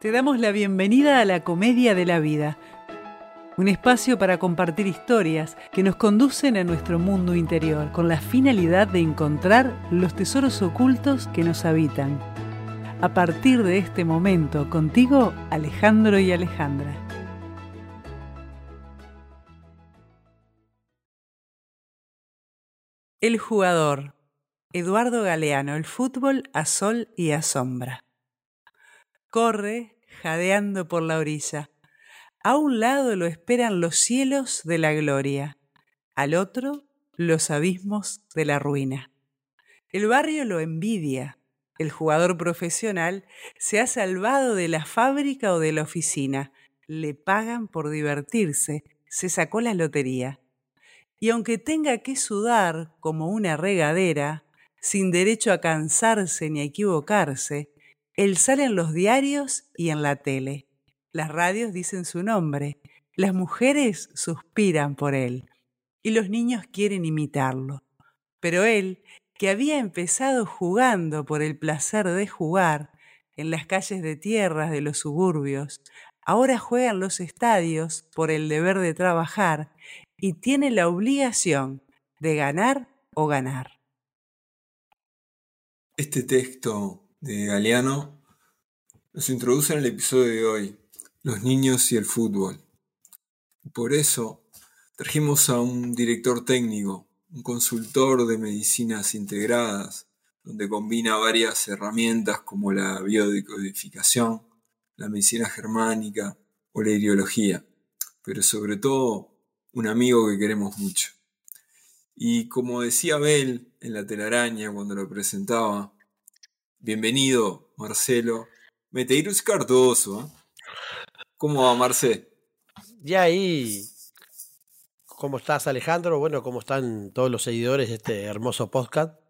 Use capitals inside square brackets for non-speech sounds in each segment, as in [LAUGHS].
Te damos la bienvenida a la Comedia de la Vida, un espacio para compartir historias que nos conducen a nuestro mundo interior con la finalidad de encontrar los tesoros ocultos que nos habitan. A partir de este momento, contigo, Alejandro y Alejandra. El jugador. Eduardo Galeano, el fútbol a sol y a sombra. Corre, jadeando por la orilla. A un lado lo esperan los cielos de la gloria, al otro los abismos de la ruina. El barrio lo envidia. El jugador profesional se ha salvado de la fábrica o de la oficina. Le pagan por divertirse. Se sacó la lotería. Y aunque tenga que sudar como una regadera, sin derecho a cansarse ni a equivocarse, él sale en los diarios y en la tele. Las radios dicen su nombre. Las mujeres suspiran por él. Y los niños quieren imitarlo. Pero él, que había empezado jugando por el placer de jugar en las calles de tierras de los suburbios, ahora juega en los estadios por el deber de trabajar y tiene la obligación de ganar o ganar. Este texto de Galeano nos introduce en el episodio de hoy, los niños y el fútbol. Por eso trajimos a un director técnico, un consultor de medicinas integradas, donde combina varias herramientas como la biodecodificación, la medicina germánica o la ideología, pero sobre todo un amigo que queremos mucho. Y como decía Abel en la telaraña cuando lo presentaba, bienvenido Marcelo Meteirus Cardoso. ¿eh? ¿Cómo va Marce? Ya ahí, ¿cómo estás Alejandro? Bueno, ¿cómo están todos los seguidores de este hermoso podcast?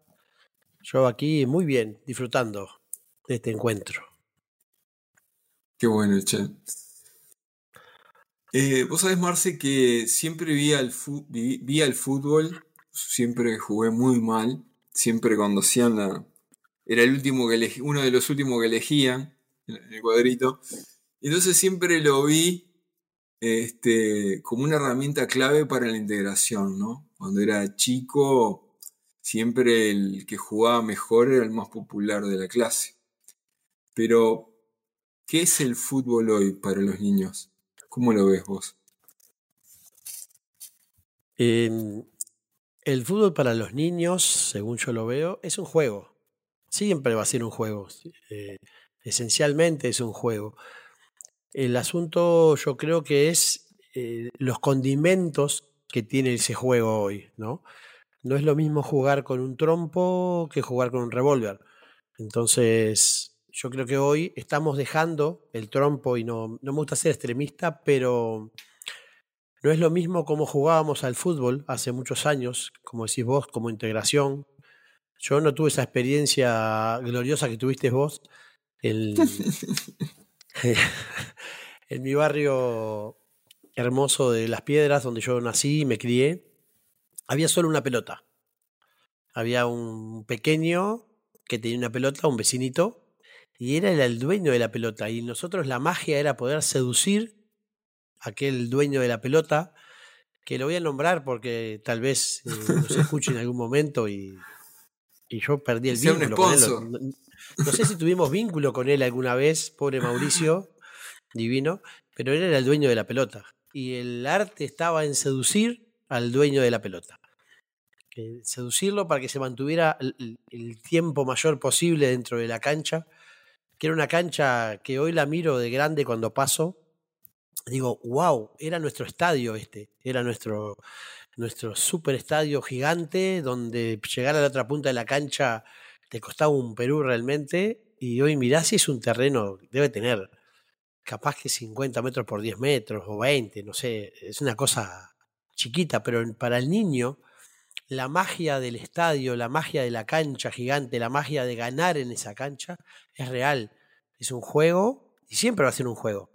Yo aquí muy bien, disfrutando de este encuentro. Qué bueno, che. Eh, Vos sabés, Marce, que siempre vi al, vi, vi al fútbol siempre jugué muy mal, siempre cuando hacían la... Era el último que elegí, uno de los últimos que elegían en el cuadrito. Entonces siempre lo vi este, como una herramienta clave para la integración, ¿no? Cuando era chico, siempre el que jugaba mejor era el más popular de la clase. Pero, ¿qué es el fútbol hoy para los niños? ¿Cómo lo ves vos? Eh, el fútbol para los niños, según yo lo veo, es un juego. Siempre va a ser un juego. Eh, esencialmente es un juego. El asunto yo creo que es eh, los condimentos que tiene ese juego hoy, ¿no? No es lo mismo jugar con un trompo que jugar con un revólver. Entonces, yo creo que hoy estamos dejando el trompo y no, no me gusta ser extremista, pero no es lo mismo como jugábamos al fútbol hace muchos años, como decís vos, como integración. Yo no tuve esa experiencia gloriosa que tuviste vos en, [LAUGHS] en mi barrio hermoso de Las Piedras, donde yo nací y me crié. Había solo una pelota. Había un pequeño que tenía una pelota, un vecinito, y era el dueño de la pelota. Y nosotros la magia era poder seducir aquel dueño de la pelota, que lo voy a nombrar porque tal vez eh, nos escuche en algún momento y, y yo perdí el vínculo con él. No, no, sé si tuvimos vínculo con él alguna vez, pobre Mauricio, divino, pero él era el dueño de la pelota. Y el arte estaba en seducir al dueño de la pelota. Seducirlo para que se mantuviera el, el tiempo mayor posible dentro de la cancha, que era una cancha que hoy la miro de grande cuando paso, digo, wow, era nuestro estadio este, era nuestro, nuestro super estadio gigante, donde llegar a la otra punta de la cancha te costaba un Perú realmente, y hoy mirá si es un terreno, debe tener capaz que 50 metros por 10 metros o 20, no sé, es una cosa chiquita, pero para el niño, la magia del estadio, la magia de la cancha gigante, la magia de ganar en esa cancha, es real, es un juego y siempre va a ser un juego.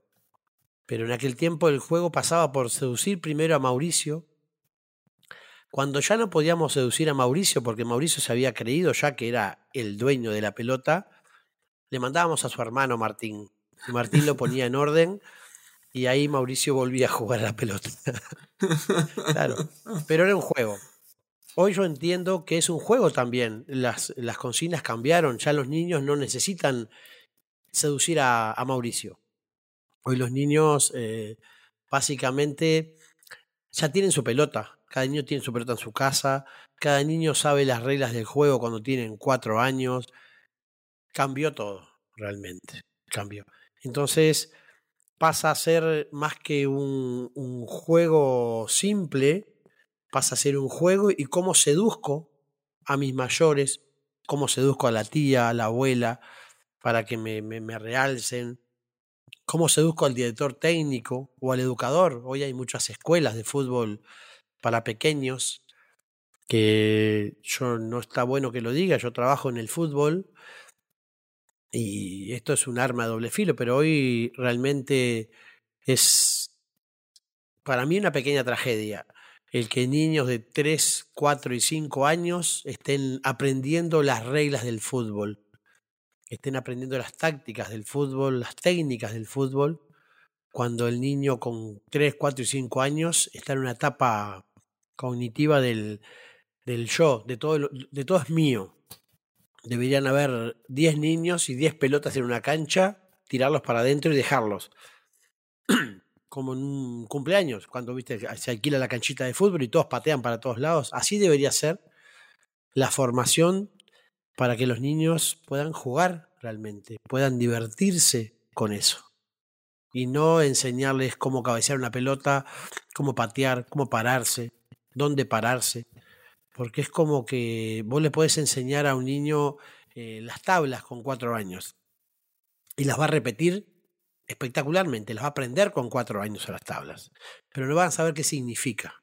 Pero en aquel tiempo el juego pasaba por seducir primero a Mauricio. Cuando ya no podíamos seducir a Mauricio, porque Mauricio se había creído ya que era el dueño de la pelota, le mandábamos a su hermano Martín. Martín lo ponía en orden y ahí Mauricio volvía a jugar a la pelota. [LAUGHS] claro, pero era un juego. Hoy yo entiendo que es un juego también. Las, las consignas cambiaron. Ya los niños no necesitan seducir a, Mauricio. Hoy los niños eh, básicamente ya tienen su pelota. Cada niño tiene su pelota en su casa. Cada niño sabe las reglas del juego cuando tienen cuatro años. Cambió todo, realmente. Cambió. Entonces pasa a ser más que un, juego simple, pasa a ser un juego y cómo seduzco a mis mayores, cómo seduzco a la tía, a la abuela, para que me, me, realcen, cómo seduzco al director técnico o al educador. Hoy hay muchas escuelas de fútbol para pequeños que yo no está bueno que lo diga, yo trabajo en el fútbol y esto es un arma de doble filo, pero hoy realmente es para mí una pequeña tragedia el que niños de 3, 4 y 5 años estén aprendiendo las reglas del fútbol, estén aprendiendo las tácticas del fútbol, las técnicas del fútbol, cuando el niño con 3, 4 y 5 años está en una etapa cognitiva del, del yo, de todo, de todo es mío. Deberían haber 10 niños y 10 pelotas en una cancha, tirarlos para adentro y dejarlos [CLEARS THROAT] como en un cumpleaños, cuando viste se alquila la canchita de fútbol y todos patean para todos lados. Así debería ser la formación para que los niños puedan jugar realmente, puedan divertirse con eso. Y no enseñarles cómo cabecear una pelota, cómo patear, cómo pararse, dónde pararse. Porque es como que vos le podés enseñar a un niño eh, las tablas con cuatro años y las va a repetir espectacularmente, las va a aprender con cuatro años a las tablas, pero no van a saber qué significa.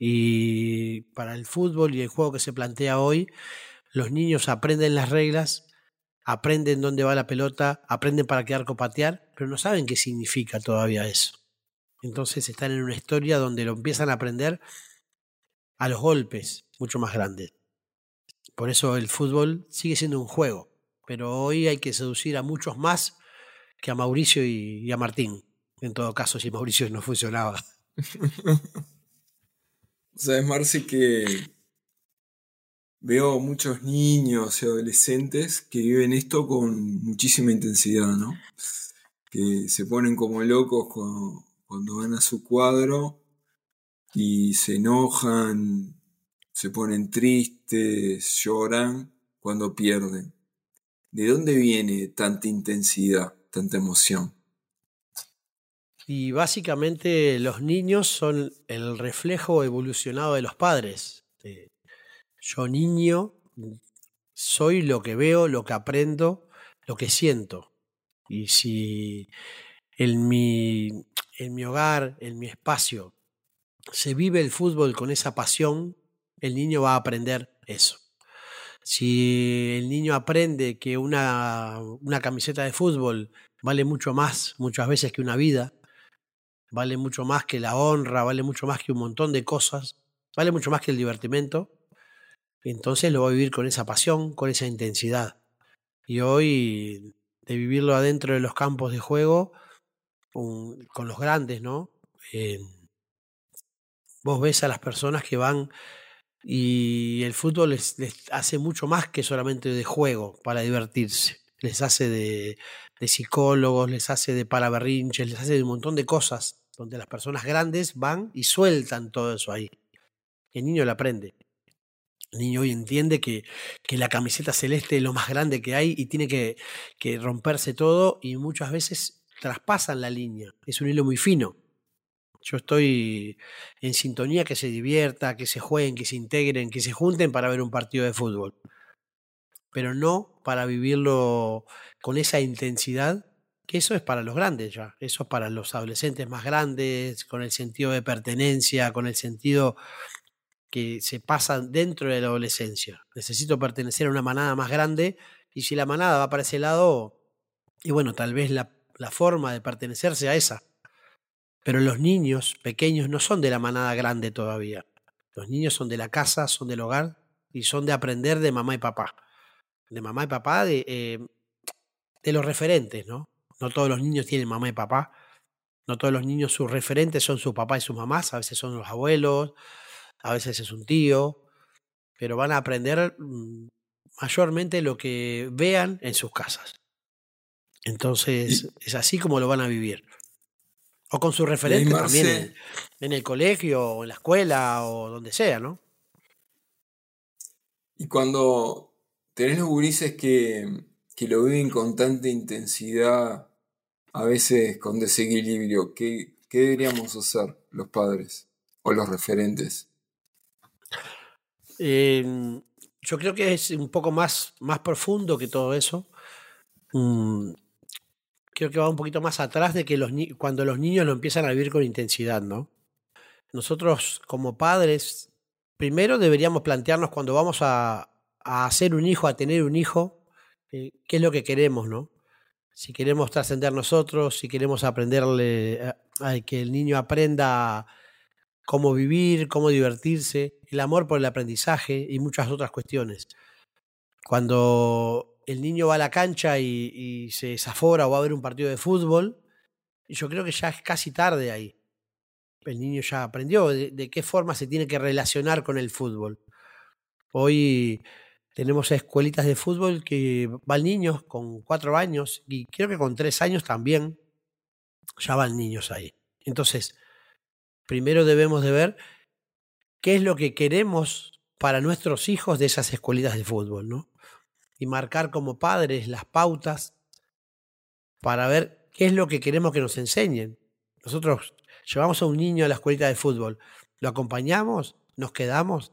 Y para el fútbol y el juego que se plantea hoy, los niños aprenden las reglas, aprenden dónde va la pelota, aprenden para qué arco patear, pero no saben qué significa todavía eso. Entonces están en una historia donde lo empiezan a aprender a los golpes mucho más grandes. Por eso el fútbol sigue siendo un juego, pero hoy hay que seducir a muchos más que a Mauricio y, a Martín. En todo caso, si Mauricio no funcionaba. [LAUGHS] Sabes, Marce, que veo muchos niños y adolescentes que viven esto con muchísima intensidad, ¿no? Que se ponen como locos cuando, cuando van a su cuadro y se enojan, se ponen tristes, lloran cuando pierden. ¿De dónde viene tanta intensidad? tanta emoción. Y básicamente los niños son el reflejo evolucionado de los padres. Eh, yo niño soy lo que veo, lo que aprendo, lo que siento. Y si en mi, en mi hogar, en mi espacio, se vive el fútbol con esa pasión, el niño va a aprender eso. Si el niño aprende que una, una camiseta de fútbol vale mucho más muchas veces que una vida, vale mucho más que la honra, vale mucho más que un montón de cosas, vale mucho más que el divertimento, entonces lo va a vivir con esa pasión, con esa intensidad. Y hoy, de vivirlo adentro de los campos de juego, con los grandes, ¿no? Vos ves a las personas que van y el fútbol les, hace mucho más que solamente de juego para divertirse. Les hace de, psicólogos, les hace de palaberrinches, les hace de un montón de cosas donde las personas grandes van y sueltan todo eso ahí. El niño lo aprende. El niño hoy entiende que, que, la camiseta celeste es lo más grande que hay y tiene que, que romperse todo y muchas veces traspasan la línea. Es un hilo muy fino. Yo estoy en sintonía que se divierta, que se jueguen, que se integren, que se junten para ver un partido de fútbol. Pero no para vivirlo con esa intensidad, que eso es para los grandes ya, eso es para los adolescentes más grandes, con el sentido de pertenencia, con el sentido que se pasa dentro de la adolescencia. Necesito pertenecer a una manada más grande y si la manada va para ese lado, y bueno, tal vez la, forma de pertenecer sea esa. Pero los niños pequeños no son de la manada grande todavía. Los niños son de la casa, son del hogar y son de aprender de mamá y papá. De mamá y papá, de, eh, de los referentes, ¿no? No todos los niños tienen mamá y papá. No todos los niños sus referentes son su papá y sus mamás. A veces son los abuelos, a veces es un tío. Pero van a aprender mm, mayormente lo que vean en sus casas. Entonces, es así como lo van a vivir. O con sus referentes también en, en, el colegio, o en la escuela, o donde sea, ¿no? Y cuando tenés los gurises que, que lo viven con tanta intensidad, a veces con desequilibrio, ¿qué, qué deberíamos hacer los padres o los referentes? Eh, yo creo que es un poco más, más profundo que todo eso. Mm, creo que va un poquito más atrás de que los cuando los niños lo empiezan a vivir con intensidad, ¿no? Nosotros como padres, primero deberíamos plantearnos cuando vamos a, a hacer un hijo, a tener un hijo, eh, qué es lo que queremos, ¿no? Si queremos trascender nosotros, si queremos aprenderle a, a que el niño aprenda cómo vivir, cómo divertirse, el amor por el aprendizaje y muchas otras cuestiones. Cuando el niño va a la cancha y, y, se desafora o va a ver un partido de fútbol, yo creo que ya es casi tarde ahí. El niño ya aprendió de, de qué forma se tiene que relacionar con el fútbol. Hoy tenemos escuelitas de fútbol que van niños con cuatro años y creo que con tres años también ya van niños ahí. Entonces, primero debemos de ver qué es lo que queremos para nuestros hijos de esas escuelitas de fútbol, ¿no? Y marcar como padres las pautas para ver qué es lo que queremos que nos enseñen. Nosotros llevamos a un niño a la escuelita de fútbol, lo acompañamos, nos quedamos,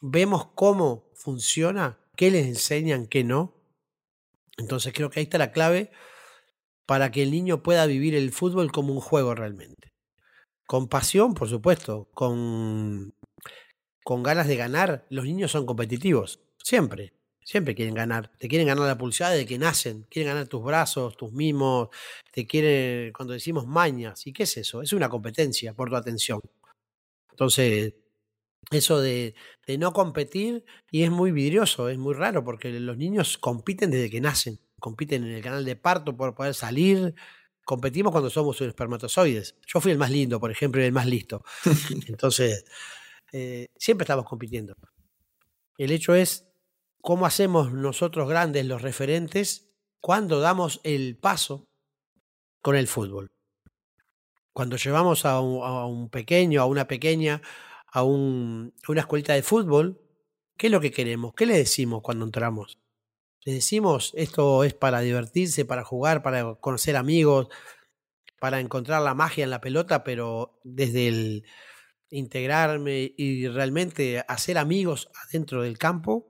vemos cómo funciona, qué les enseñan, qué no. Entonces creo que ahí está la clave para que el niño pueda vivir el fútbol como un juego realmente con pasión, por supuesto, con, con ganas de ganar. Los niños son competitivos, siempre, siempre quieren ganar. Te quieren ganar la pulsada de que nacen, quieren ganar tus brazos, tus mimos, te quieren, cuando decimos mañas, ¿y qué es eso? Es una competencia por tu atención. Entonces, eso de, de no competir, y es muy vidrioso, es muy raro, porque los niños compiten desde que nacen, compiten en el canal de parto por poder salir, competimos cuando somos espermatozoides. Yo fui el más lindo, por ejemplo, y el más listo. [LAUGHS] Entonces, eh, siempre estamos compitiendo. El hecho es cómo hacemos nosotros grandes los referentes cuando damos el paso con el fútbol. Cuando llevamos a un, pequeño, a una pequeña, a, un, una escuelita de fútbol, ¿qué es lo que queremos? ¿Qué le decimos cuando entramos? Les decimos, esto es para divertirse, para jugar, para conocer amigos, para encontrar la magia en la pelota, pero desde el integrarme y realmente hacer amigos adentro del campo.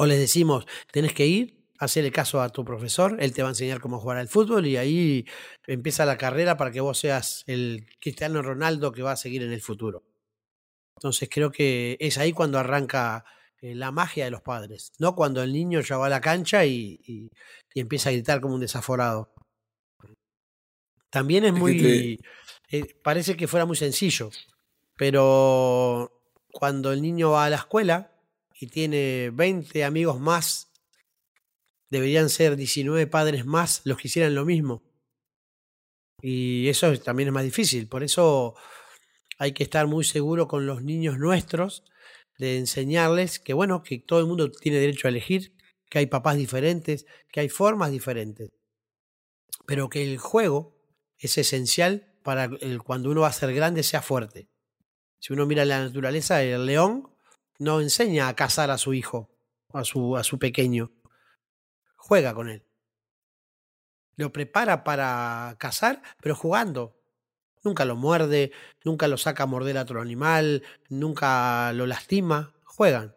O les decimos, tenés que ir, hacerle caso a tu profesor, él te va a enseñar cómo jugar al fútbol y ahí empieza la carrera para que vos seas el Cristiano Ronaldo que va a seguir en el futuro. Entonces creo que es ahí cuando arranca eh, la magia de los padres, no cuando el niño ya va a la cancha y, y, y empieza a gritar como un desaforado. También es muy... Eh, parece que fuera muy sencillo, pero cuando el niño va a la escuela y tiene 20 amigos más, deberían ser 19 padres más los que hicieran lo mismo. Y eso también es más difícil, por eso hay que estar muy seguro con los niños nuestros de enseñarles que, bueno, que todo el mundo tiene derecho a elegir, que hay papás diferentes, que hay formas diferentes, pero que el juego es esencial para cuando uno va a ser grande sea fuerte. Si uno mira la naturaleza, el león no enseña a cazar a su hijo, a su, a su pequeño, juega con él. Lo prepara para cazar, pero jugando, Nunca lo muerde, nunca lo saca a morder a otro animal, nunca lo lastima. Juegan.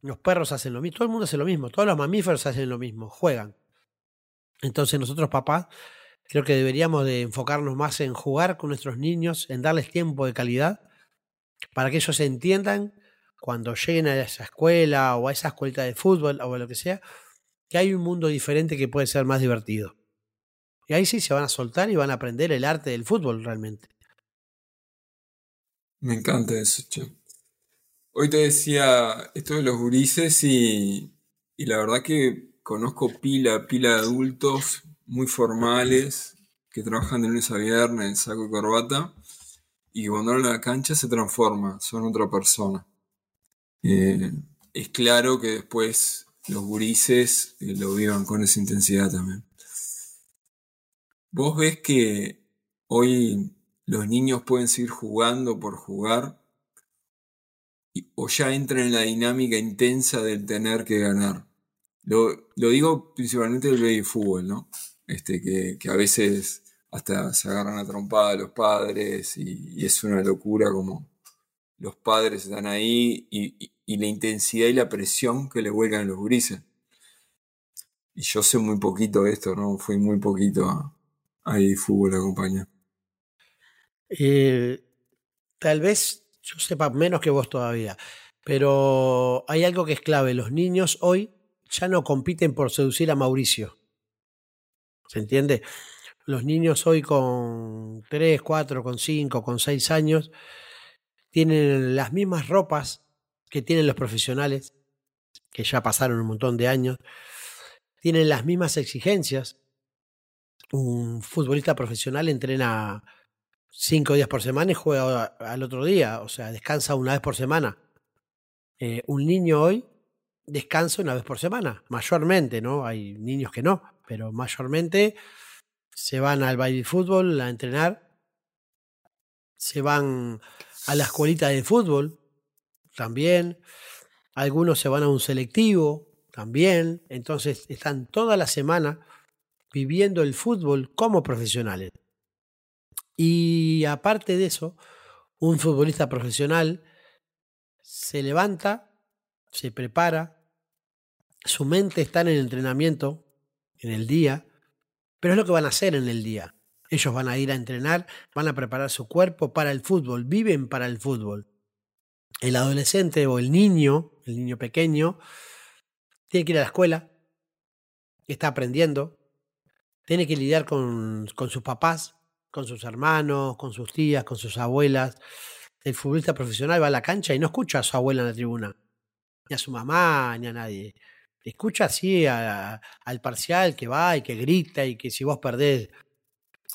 Los perros hacen lo mismo, todo el mundo hace lo mismo, todos los mamíferos hacen lo mismo, juegan. Entonces nosotros papás creo que deberíamos de enfocarnos más en jugar con nuestros niños, en darles tiempo de calidad, para que ellos entiendan cuando lleguen a esa escuela o a esa escuelita de fútbol o a lo que sea, que hay un mundo diferente que puede ser más divertido. Y ahí sí se van a soltar y van a aprender el arte del fútbol realmente. Me encanta eso, che. Hoy te decía esto de los gurises y, y la verdad que conozco pila, pila de adultos muy formales, que trabajan de lunes a viernes, saco y corbata, y cuando van a la cancha se transforma, son otra persona. Eh, es claro que después los gurises eh, lo vivan con esa intensidad también. ¿Vos ves que hoy los niños pueden seguir jugando por jugar? ¿O ya entran en la dinámica intensa del tener que ganar? Lo, digo principalmente del fútbol, ¿no? Este, que, a veces hasta se agarran a trompada los padres y, es una locura como los padres están ahí y, la intensidad y la presión que le vuelcan los grises. Y yo sé muy poquito de esto, ¿no? Fui muy poquito a, ahí fútbol acompaña. Eh, tal vez yo sepa menos que vos todavía, pero hay algo que es clave. Los niños hoy ya no compiten por seducir a Mauricio. ¿Se entiende? Los niños hoy con 3, 4, con 5, con 6 años tienen las mismas ropas que tienen los profesionales, que ya pasaron un montón de años, tienen las mismas exigencias. Un futbolista profesional entrena cinco días por semana y juega al otro día, o sea, descansa una vez por semana. Eh, un niño hoy descansa una vez por semana, mayormente, ¿no? Hay niños que no, pero mayormente se van al baile fútbol a entrenar, se van a la escuelita de fútbol también, algunos se van a un selectivo también, entonces están toda la semana viviendo el fútbol como profesionales. Y aparte de eso, un futbolista profesional se levanta se prepara, su mente está en el entrenamiento, en el día, pero es lo que van a hacer en el día. Ellos van a ir a entrenar, van a preparar su cuerpo para el fútbol, viven para el fútbol. El adolescente o el niño, el niño pequeño, tiene que ir a la escuela, está aprendiendo, tiene que lidiar con, con sus papás, con sus hermanos, con sus tías, con sus abuelas. El futbolista profesional va a la cancha y no escucha a su abuela en la tribuna ni a su mamá, ni a nadie. Escucha así al parcial que va y que grita y que si vos perdés,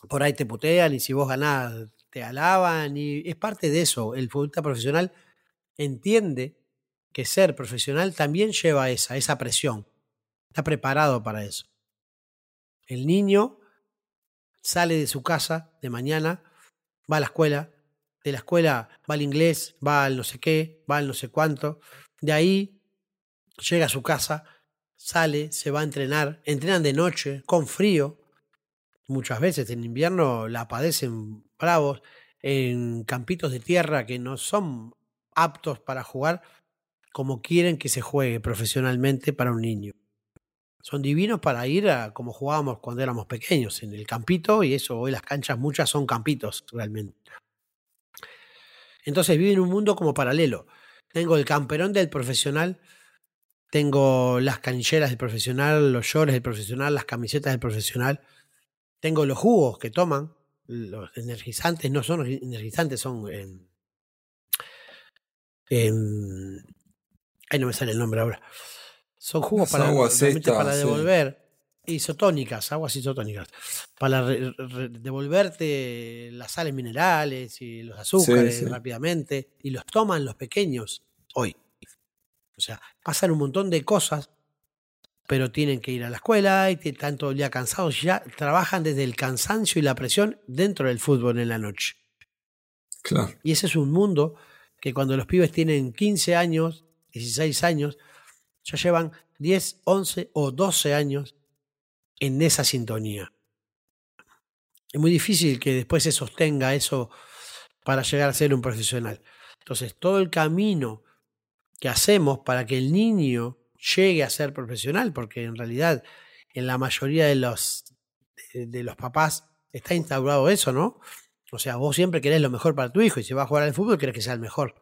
por ahí te putean y si vos ganás, te alaban. Y es parte de eso. El futbolista profesional entiende que ser profesional también lleva esa, esa presión. Está preparado para eso. El niño sale de su casa de mañana, va a la escuela, de la escuela va al inglés, va al no sé qué, va al no sé cuánto, de ahí llega a su casa, sale, se va a entrenar, entrenan de noche, con frío. Muchas veces en invierno la padecen bravos, en campitos de tierra que no son aptos para jugar como quieren que se juegue profesionalmente para un niño. Son divinos para ir a como jugábamos cuando éramos pequeños, en el campito, y eso, hoy las canchas muchas son campitos realmente. Entonces viven un mundo como paralelo. Tengo el camperón del profesional, tengo las canilleras del profesional, los shorts del profesional, las camisetas del profesional, tengo los jugos que toman, los energizantes no son energizantes, son... En, ay, no me sale el nombre ahora. Son jugos para, para devolver. Isotónicas, aguas isotónicas, para devolverte las sales minerales y los azúcares rápidamente, y los toman los pequeños hoy. O sea, pasan un montón de cosas, pero tienen que ir a la escuela y están todo el día cansados, ya trabajan desde el cansancio y la presión dentro del fútbol en la noche. Claro. Y ese es un mundo que cuando los pibes tienen 15 años, 16 años, ya llevan 10, 11 o 12 años en esa sintonía. Es muy difícil que después se sostenga eso para llegar a ser un profesional. Entonces, todo el camino que hacemos para que el niño llegue a ser profesional, porque en realidad en la mayoría de los, de, los papás está instaurado eso, ¿no? O sea, vos siempre querés lo mejor para tu hijo y si va a jugar al fútbol querés que sea el mejor.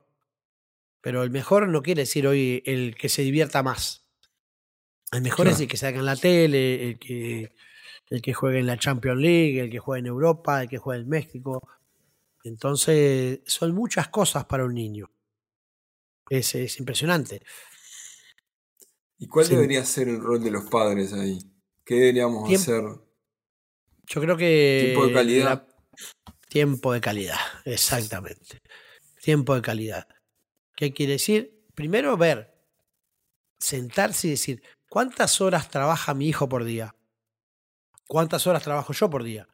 Pero el mejor no quiere decir hoy el que se divierta más. El mejor es el que salga en la tele, el que, el que juegue en la Champions League, el que juegue en Europa, el que juegue en México. Entonces, son muchas cosas para un niño. Es, es impresionante. ¿Y cuál debería ser el rol de los padres ahí? ¿Qué deberíamos hacer Yo creo que. Tiempo de calidad. la- Tiempo de calidad, exactamente. Tiempo de calidad. ¿Qué quiere decir? Primero ver, sentarse y decir, ¿cuántas horas trabaja mi hijo por día? ¿Cuántas horas trabajo yo por día?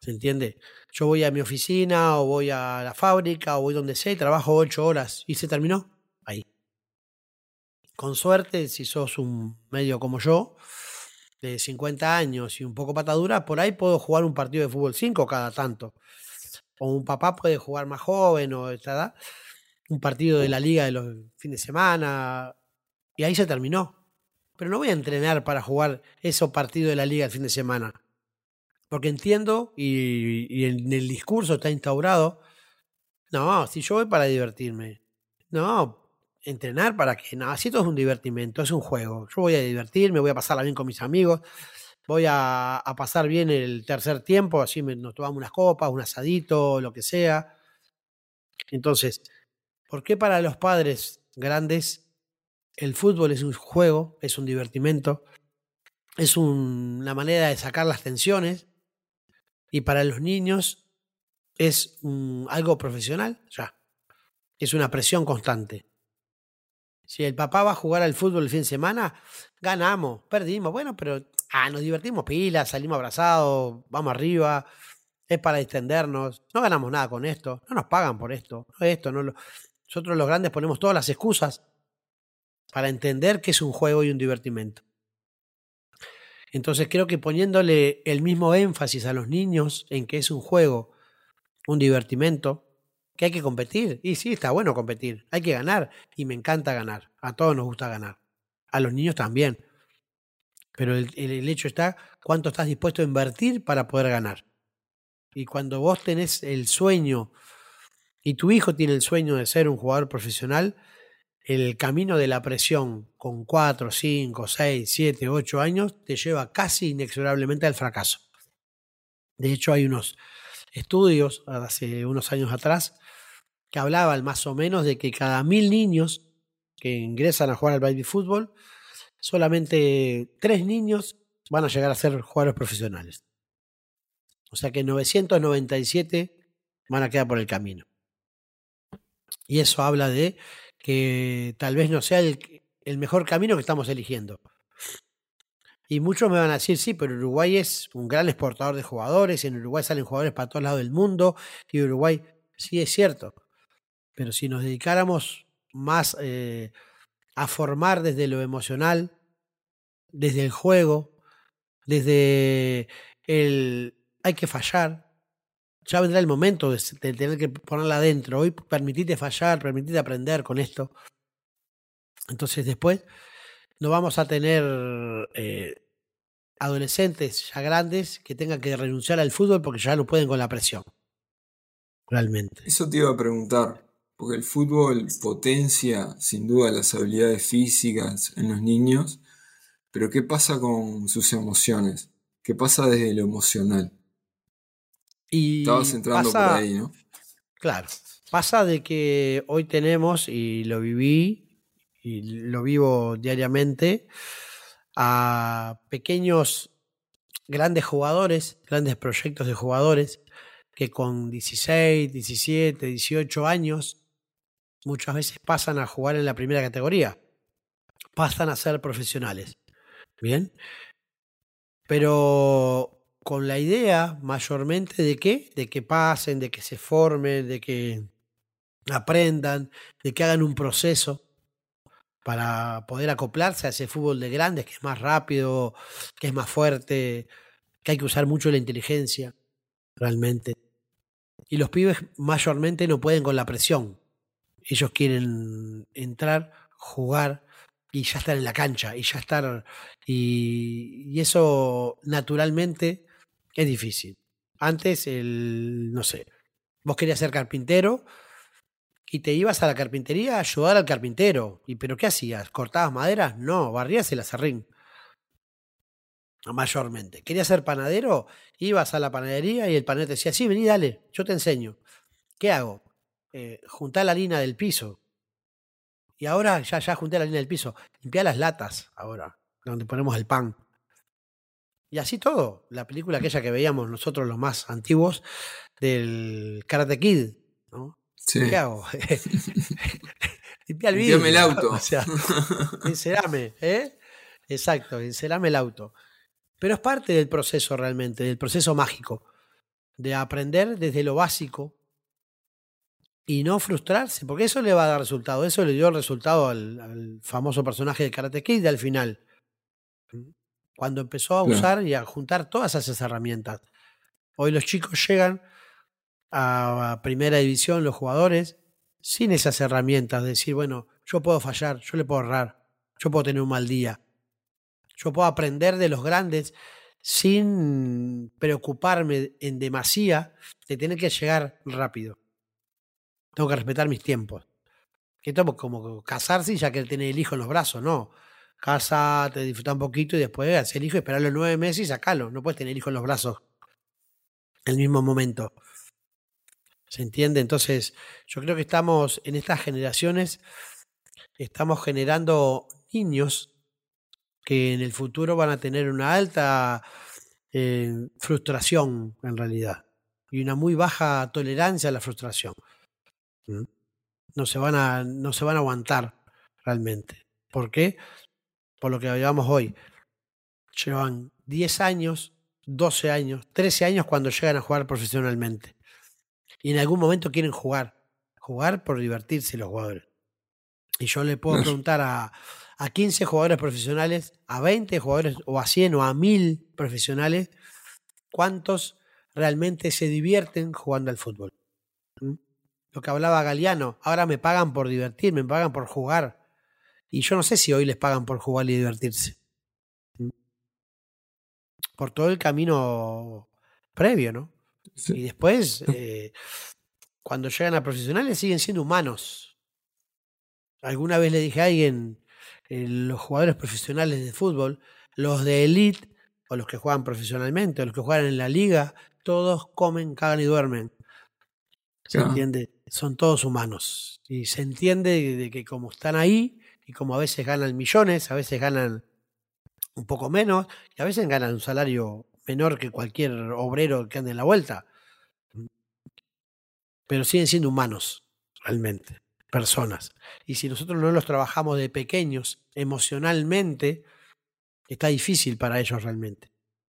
¿Se entiende? Yo voy a mi oficina o voy a la fábrica o voy donde sea y trabajo ocho horas y se terminó ahí. Con suerte, si sos un medio como yo, de 50 años y un poco patadura, por ahí puedo jugar un partido de fútbol 5 cada tanto. O un papá puede jugar más joven o esta edad, un partido de la liga de los fines de semana y ahí se terminó. Pero no voy a entrenar para jugar esos partidos de la liga el fin de semana. Porque entiendo y, en el discurso está instaurado, no, si yo voy para divertirme, no, entrenar para que, no, si esto es un divertimento, es un juego, yo voy a divertirme, voy a pasarla bien con mis amigos, voy a, pasar bien el tercer tiempo, así me- nos tomamos unas copas, un asadito, lo que sea. Entonces, ¿por qué para los padres grandes el fútbol es un juego, es un divertimento, es un- una manera de sacar las tensiones y para los niños es algo profesional? Ya, es una presión constante. Si el papá va a jugar al fútbol el fin de semana, ganamos, perdimos, bueno, pero ah, nos divertimos pilas, salimos abrazados, vamos arriba, es para extendernos, no ganamos nada con esto, no nos pagan por esto, no esto, no lo... Nosotros los grandes ponemos todas las excusas para entender que es un juego y un divertimento. Entonces creo que poniéndole el mismo énfasis a los niños en que es un juego, un divertimento, que hay que competir. Y sí, está bueno competir, hay que ganar. Y me encanta ganar, a todos nos gusta ganar, a los niños también. Pero el, hecho está cuánto estás dispuesto a invertir para poder ganar. Y cuando vos tenés el sueño y tu hijo tiene el sueño de ser un jugador profesional, el camino de la presión con 4, 5, 6, 7, 8 años te lleva casi inexorablemente al fracaso. De hecho, hay unos estudios hace unos años atrás que hablaban más o menos de que cada mil niños que ingresan a jugar al baby fútbol, solamente tres niños van a llegar a ser jugadores profesionales. O sea que 997 van a quedar por el camino. Y eso habla de que tal vez no sea el, el mejor camino que estamos eligiendo. Y muchos me van a decir, sí, pero Uruguay es un gran exportador de jugadores, en Uruguay salen jugadores para todos lados del mundo, y Uruguay, sí es cierto, pero si nos dedicáramos más eh, a formar desde lo emocional, desde el juego, desde el hay que fallar, ya vendrá el momento de, tener que ponerla adentro. Hoy permitite fallar, permitite aprender con esto. Entonces después no vamos a tener eh, adolescentes ya grandes que tengan que renunciar al fútbol porque ya no pueden con la presión. Realmente. Eso te iba a preguntar, porque el fútbol potencia sin duda las habilidades físicas en los niños, pero ¿qué pasa con sus emociones? ¿Qué pasa desde lo emocional? Y Estabas entrando pasa- por ahí, ¿no? Claro. Pasa de que hoy tenemos, y lo viví, y lo vivo diariamente, a pequeños, grandes jugadores, grandes proyectos de jugadores, que con 16, 17, 18 años, muchas veces pasan a jugar en la primera categoría, pasan a ser profesionales. Bien. Pero con la idea mayormente de qué? De que pasen, de que se formen, de que aprendan, de que hagan un proceso para poder acoplarse a ese fútbol de grandes que es más rápido, que es más fuerte, que hay que usar mucho la inteligencia, realmente. Y los pibes mayormente no pueden con la presión. Ellos quieren entrar, jugar y ya estar en la cancha y ya estar... Y, y eso naturalmente es difícil. Antes, el, no sé, vos querías ser carpintero y te ibas a la carpintería a ayudar al carpintero. ¿Y pero qué hacías? ¿Cortabas maderas? No, barrías el acerrín. Mayormente. ¿Querías ser panadero? Ibas a la panadería y el panadero te decía, sí, vení, dale, yo te enseño. ¿Qué hago? Eh, juntar la harina del piso. Y ahora ya, ya junté la harina del piso. Limpiá las latas ahora, donde ponemos el pan. Y así todo. La película aquella que veíamos nosotros los más antiguos del Karate Kid, ¿no? Sí. ¿Qué hago? [LAUGHS] Limpia el vidrio. el auto. O sea, encerame, ¿eh? Exacto, encerame el auto. Pero es parte del proceso realmente, del proceso mágico, de aprender desde lo básico y no frustrarse, porque eso le va a dar resultado. Eso le dio el resultado al, al famoso personaje de Karate Kid al final. Cuando empezó a Claro. usar y a juntar todas esas herramientas. Hoy los chicos llegan a primera división, los jugadores, sin esas herramientas. de Decir, bueno, yo puedo fallar, yo le puedo errar, yo puedo tener un mal día. Yo puedo aprender de los grandes sin preocuparme en demasía de tener que llegar rápido. Tengo que respetar mis tiempos. Que esto es como casarse y ya que él tiene el hijo en los brazos, no. Casate, disfruta un poquito y después hacer el hijo, esperar los nueve meses y sacarlo. No puedes tener hijo en los brazos en el mismo momento. ¿Se entiende? Entonces, yo creo que estamos en estas generaciones, estamos generando niños que en el futuro van a tener una alta eh, frustración en realidad y una muy baja tolerancia a la frustración. No se van a, no se van a aguantar realmente. ¿Por qué? Por lo que hablábamos hoy. Llevan 10 años, 12 años, 13 años cuando llegan a jugar profesionalmente. Y en algún momento quieren jugar. Jugar por divertirse los jugadores. Y yo le puedo preguntar a, a 15 jugadores profesionales, a 20 jugadores, o a 100 o a 1000 profesionales, cuántos realmente se divierten jugando al fútbol. ¿Mm? Lo que hablaba Galeano, ahora me pagan por divertirme, me pagan por jugar. Y yo no sé si hoy les pagan por jugar y divertirse. Por todo el camino previo, ¿no? Y después, eh, cuando llegan a profesionales, siguen siendo humanos. Alguna vez le dije a alguien, eh, los jugadores profesionales de fútbol, los de elite, o los que juegan profesionalmente, o los que juegan en la liga, todos comen, cagan y duermen. ¿Se Claro. entiende? Son todos humanos. Y se entiende de de que como están ahí, y como a veces ganan millones, a veces ganan un poco menos, y a veces ganan un salario menor que cualquier obrero que ande en la vuelta. Pero siguen siendo humanos, realmente, personas. Y si nosotros no los trabajamos de pequeños emocionalmente, está difícil para ellos realmente.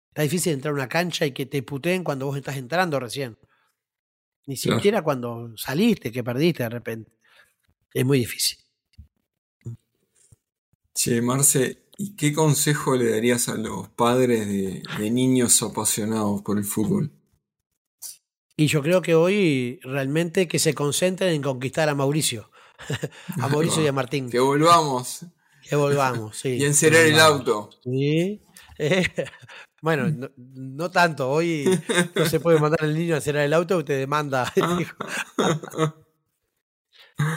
Está difícil entrar a una cancha y que te puteen cuando vos estás entrando recién. Ni Claro. siquiera cuando saliste, que perdiste de repente. Es muy difícil. Che, Marce, ¿y qué consejo le darías a los padres de, de niños apasionados por el fútbol? Y yo creo que hoy realmente que se concentren en conquistar a Mauricio. [LAUGHS] a Mauricio y a Martín. Que volvamos Que volvamos, sí. [LAUGHS] y encerar el auto. Sí. Eh, [LAUGHS] bueno, no, no tanto. Hoy no se puede mandar al niño a encerar el auto, te demanda.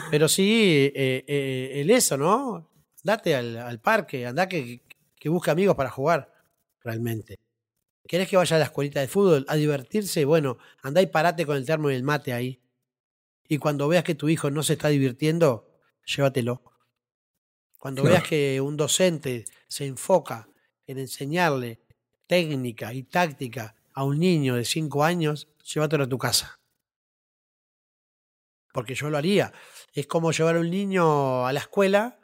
Pero sí, eh, eh, el eso, ¿no? Date al, al parque, andá que, que busque amigos para jugar, realmente. ¿Querés que vaya a la escuelita de fútbol a divertirse? Bueno, andá y parate con el termo y el mate ahí. Y cuando veas que tu hijo no se está divirtiendo, llévatelo. Cuando Claro. veas que un docente se enfoca en enseñarle técnica y táctica a un niño de 5 años, llévatelo a tu casa. Porque yo lo haría. Es como llevar a un niño a la escuela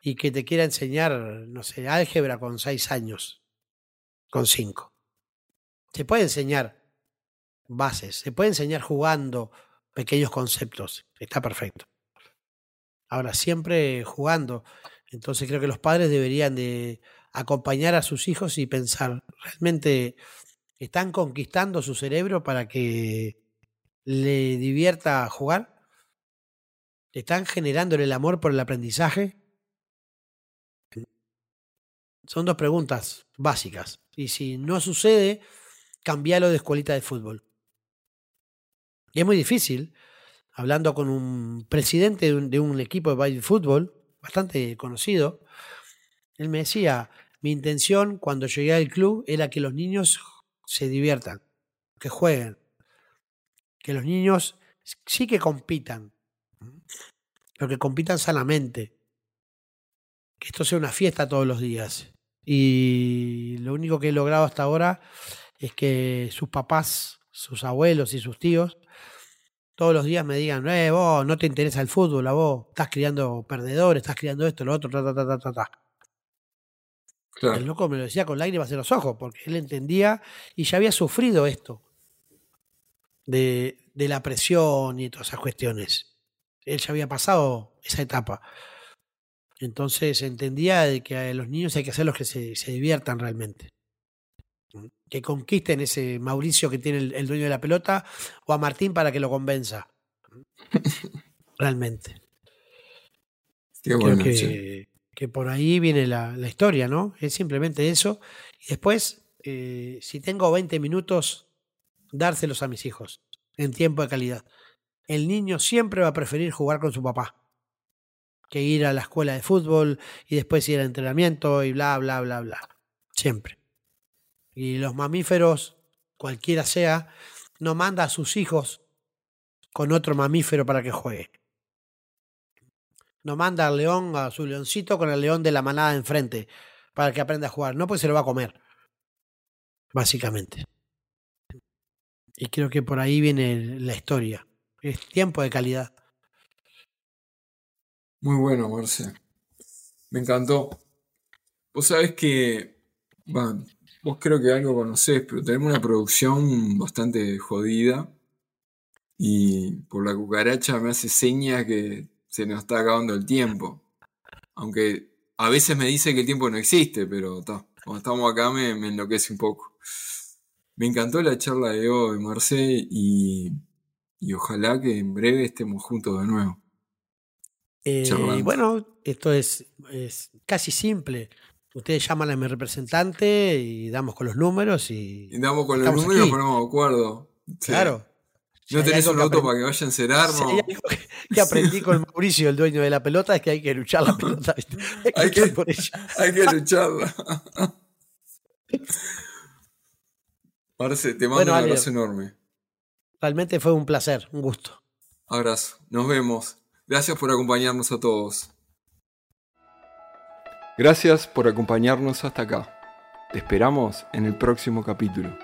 y que te quiera enseñar, no sé, álgebra con 6 años, con 5. Se puede enseñar bases, se puede enseñar jugando pequeños conceptos, está perfecto. Ahora, siempre jugando. Entonces creo que los padres deberían de acompañar a sus hijos y pensar, ¿realmente están conquistando su cerebro para que le divierta jugar? ¿Están generándole el amor por el aprendizaje? Son dos preguntas básicas. Y si no sucede, cambialo de escuelita de fútbol. Y es muy difícil, hablando con un presidente de un, equipo de fútbol, bastante conocido, él me decía, mi intención cuando llegué al club era que los niños se diviertan, que jueguen, que los niños sí que compitan, pero que compitan sanamente, que esto sea una fiesta todos los días Y lo único que he logrado hasta ahora es que sus papás, sus abuelos y sus tíos todos los días me digan, eh, vos no te interesa el fútbol, a vos estás criando perdedores, estás criando esto, lo otro, ta, ta, ta, ta, ta. El loco me lo decía con lágrimas en los ojos, porque él entendía y ya había sufrido esto de, de la presión y todas esas cuestiones. Él ya había pasado esa etapa. Entonces entendía de que a los niños hay que hacerlos que se, se diviertan realmente. Que conquisten ese Mauricio que tiene el, dueño de la pelota o a Martín para que lo convenza. [LAUGHS] realmente. Qué bueno, que, que, por ahí viene la, la, historia, ¿no? Es simplemente eso. Y después, eh, si tengo 20 minutos, dárselos a mis hijos en tiempo de calidad. El niño siempre va a preferir jugar con su papá que ir a la escuela de fútbol y después ir al entrenamiento y bla, bla, bla, bla. Siempre. Y los mamíferos, cualquiera sea, no manda a sus hijos con otro mamífero para que juegue. No manda al león, a su leoncito, con el león de la manada enfrente para que aprenda a jugar. No, pues se lo va a comer. Básicamente. Y creo que por ahí viene la historia. Es tiempo de calidad. Muy bueno, Marce. Me encantó. Vos sabés que, vos creo que algo conocés, pero tenemos una producción bastante jodida. Y por la cucaracha me hace señas que se nos está acabando el tiempo. Aunque a veces me dice que el tiempo no existe, pero cuando estamos acá me, me, enloquece un poco. Me encantó la charla de hoy, Marce, y, y ojalá que en breve estemos juntos de nuevo. Eh, bueno, esto es, es, casi simple. Ustedes llaman a mi representante y damos con los números y. y damos con los números y ponemos de acuerdo. Claro. ¿No tenés un auto para que vayan a encerarnos? que, aprendí con Mauricio, el dueño de la pelota, es que hay que luchar la pelota. Hay que, hay que lucharla. Marce, te mando un abrazo enorme. Realmente fue un placer, un gusto. Abrazo. Nos vemos. Gracias por acompañarnos a todos. Gracias por acompañarnos hasta acá. Te esperamos en el próximo capítulo.